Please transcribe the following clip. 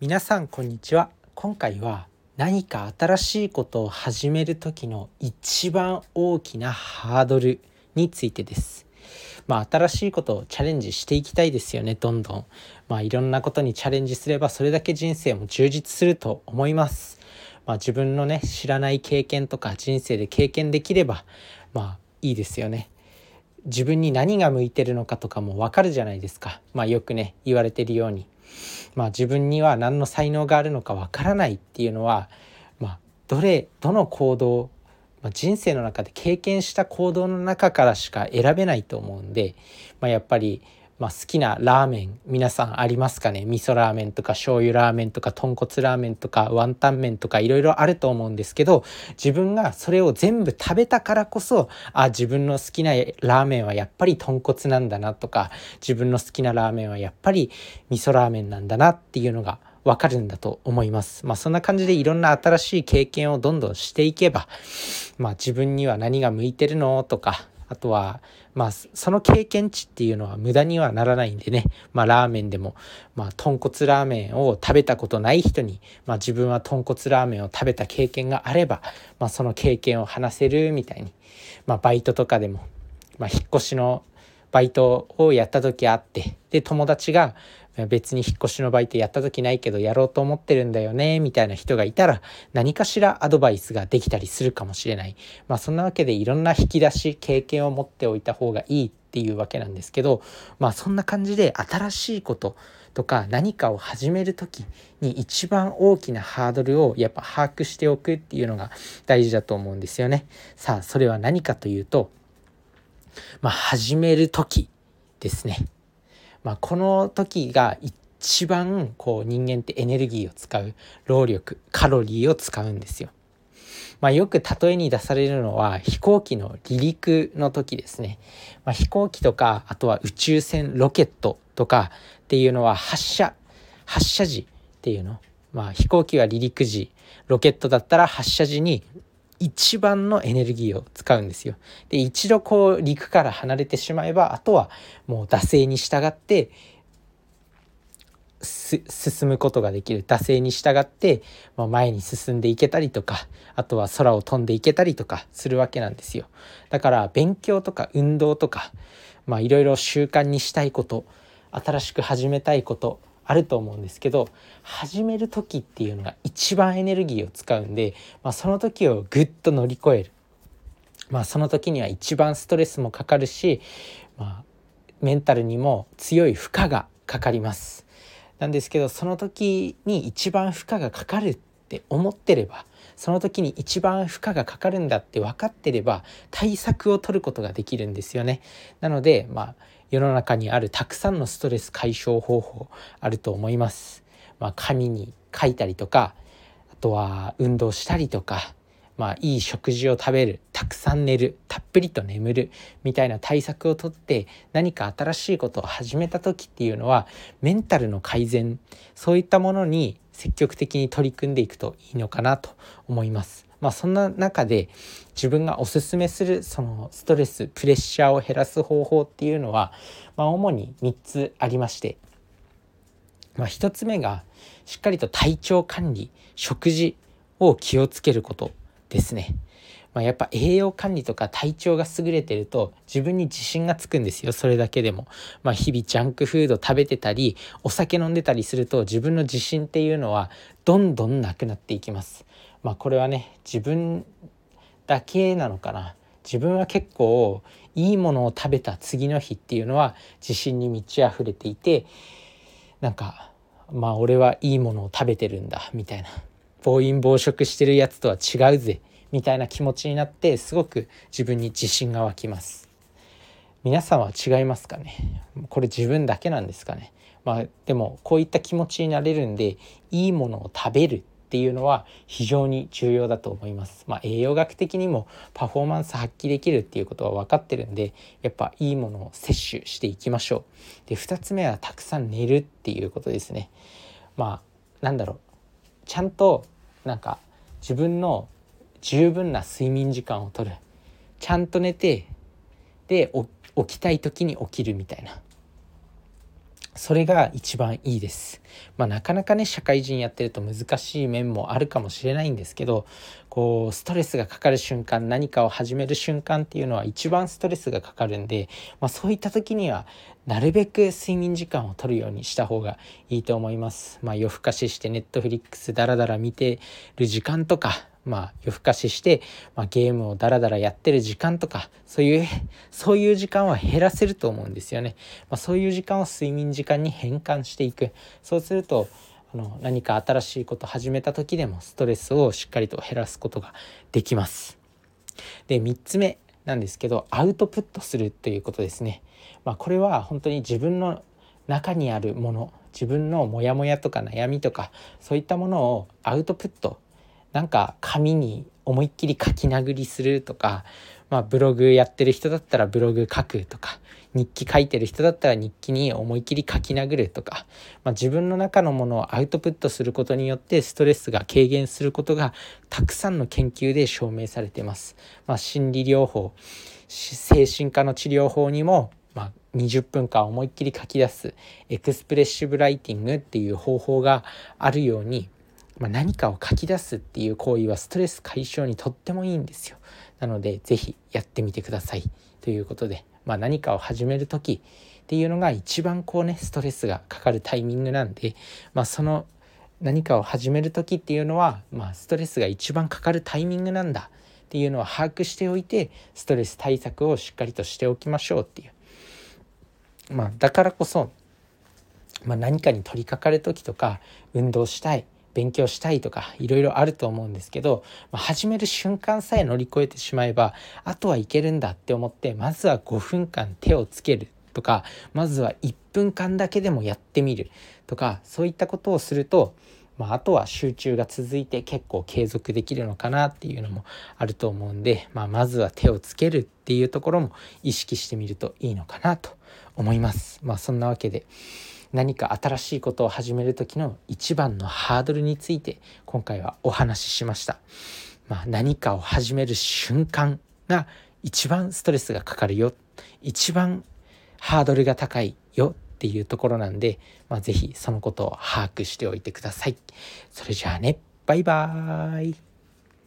皆さんこんにちは。今回は何か新しいことを始める時の一番大きなハードルについてです。まあ新しいことをチャレンジしていきたいですよねどんどん。まあいろんなことにチャレンジすればそれだけ人生も充実すると思います。まあ自分のね知らない経験とか人生で経験できればまあいいですよね。自分に何が向いてるのかとかもわかるじゃないですか。まあよくね言われてるように。まあ、自分には何の才能があるのかわからないっていうのは、まあ、どれどの行動、まあ、人生の中で経験した行動の中からしか選べないと思うんで、まあ、やっぱりまあ、好きなラーメン皆さんありますかね？味噌ラーメンとか醤油ラーメンとか豚骨ラーメンとかワンタン麺とかいろいろあると思うんですけど自分がそれを全部食べたからこそあ自分の好きなラーメンはやっぱり豚骨なんだなとか自分の好きなラーメンはやっぱり味噌ラーメンなんだなっていうのがわかるんだと思います。まあそんな感じでいろんな新しい経験をどんどんしていけば、まあ自分には何が向いてるのとか、あとは、まあ、その経験値っていうのは無駄にはならないんでね、まあ、ラーメンでも、まあ、豚骨ラーメンを食べたことない人に、まあ、自分は豚骨ラーメンを食べた経験があれば、まあ、その経験を話せるみたいに、まあ、バイトとかでも、まあ、引っ越しのバイトをやった時あってで友達が別に引っ越しのバイトやった時ないけどやろうと思ってるんだよねみたいな人がいたら何かしらアドバイスができたりするかもしれないまあそんなわけでいろんな引き出し経験を持っておいた方がいいっていうわけなんですけどまあそんな感じで新しいこととか何かを始める時に一番大きなハードルをやっぱ把握しておくっていうのが大事だと思うんですよね。さあそれは何かというとまあ始める時ですね。まあ、この時が一番こう人間ってエネルギーを使う労力カロリーを使うんですよ。まあ、よく例えに出されるのは飛行機の離陸の時ですね。まあ、飛行機とかあとは宇宙船ロケットとかっていうのは発射発射時っていうの。まあ、飛行機は離陸時ロケットだったら発射時に一番のエネルギーを使うんですよ。で一度こう陸から離れてしまえばあとはもう惰性に従って進むことができる惰性に従って、まあ、前に進んでいけたりとかあとは空を飛んでいけたりとかするわけなんですよ。だから勉強とか運動とかいろいろ習慣にしたいこと新しく始めたいことあると思うんですけど始める時っていうのが一番エネルギーを使うんで、まあ、その時をぐっと乗り越える、まあ、その時には一番ストレスもかかるし、まあ、メンタルにも強い負荷がかかります。なんですけどその時に一番負荷がかかるって思ってればその時に一番負荷がかかるんだって分かってれば対策を取ることができるんですよね。なのでまあ世の中にあるたくさんのストレス解消方法あると思います。まあ、紙に書いたりとかあとは運動したりとか、まあ、いい食事を食べるたくさん寝るたっぷりと眠るみたいな対策をとって何か新しいことを始めた時っていうのはメンタルの改善そういったものに積極的に取り組んでいくといいのかなと思います。まあ、そんな中で自分がおすすめするそのストレスプレッシャーを減らす方法っていうのは、まあ、主に3つありまして、まあ、1つ目がしっかりと体調管理食事を気をつけることですね。まあ、やっぱ栄養管理とか体調が優れてると自分に自信がつくんですよそれだけでも。まあ、日々ジャンクフード食べてたりお酒飲んでたりすると自分の自信っていうのはどんどんなくなっていきます。まあこれはね自分だけなのかな自分は結構いいものを食べた次の日っていうのは自信に満ち溢れていてなんかまあ俺はいいものを食べてるんだみたいな暴飲暴食してるやつとは違うぜみたいな気持ちになってすごく自分に自信が湧きます皆さんは違いますかね？これ自分だけなんですかね？まあでもこういった気持ちになれるんでいいものを食べるっていうのは非常に重要だと思います。まあ、栄養学的にもパフォーマンス発揮できるっていうことは分かってるんでやっぱいいものを摂取していきましょう。で2つ目はたくさん寝るっていうことですね。まあなんだろうちゃんとなんか自分の十分な睡眠時間をとるちゃんと寝てで起きたい時に起きるみたいなそれが一番いいです。まあ、なかなかね社会人やってると難しい面もあるかもしれないんですけどこうストレスがかかる瞬間何かを始める瞬間っていうのは一番ストレスがかかるんで、まあ、そういった時にはなるべく睡眠時間を取るようにした方がいいと思います。まあ、夜更かししてネットフリックスダラダラ見てる時間とかまあ、夜更かしして、まあ、ゲームをダラダラやってる時間とかそういう そういう時間は減らせると思うんですよね。まあ、そういう時間を睡眠時間に変換していくそうするとあの何か新しいこと始めた時でもストレスをしっかりと減らすことができます。で3つ目なんですけどアウトプットするということですね。まあ、これは本当に自分の中にあるもの自分のモヤモヤとか悩みとかそういったものをアウトプットなんか紙に思いっきり書き殴りするとか、まあ、ブログやってる人だったらブログ書くとか日記書いてる人だったら日記に思いっきり書き殴るとか、まあ、自分の中のものをアウトプットすることによってストレスが軽減することがたくさんの研究で証明されています。まあ、心理療法精神科の治療法にも、まあ、20分間思いっきり書き出すエクスプレッシブライティングっていう方法があるようにまあ、何かを書き出すっていう行為はストレス解消にとってもいいんですよ。なので是非やってみてくださいということで、まあ、何かを始める時っていうのが一番こうねストレスがかかるタイミングなんで、まあ、その何かを始める時っていうのは、まあ、ストレスが一番かかるタイミングなんだっていうのを把握しておいてストレス対策をしっかりとしておきましょうっていう。まあ、だからこそ、まあ、何かに取り掛かる時とか運動したい勉強したいとかいろいろあると思うんですけど、まあ、始める瞬間さえ乗り越えてしまえばあとはいけるんだって思ってまずは5分間手をつけるとかまずは1分間だけでもやってみるとかそういったことをすると、まあ、あとは集中が続いて結構継続できるのかなっていうのもあると思うんで、まあ、まずは手をつけるっていうところも意識してみるといいのかなと思います。まあ、そんなわけで何か新しいことを始める時の一番のハードルについて今回はお話ししました。まあ、何かを始める瞬間が一番ストレスがかかるよ一番ハードルが高いよっていうところなんで、まあ、是非そのことを把握しておいてください。それじゃあねバイバーイ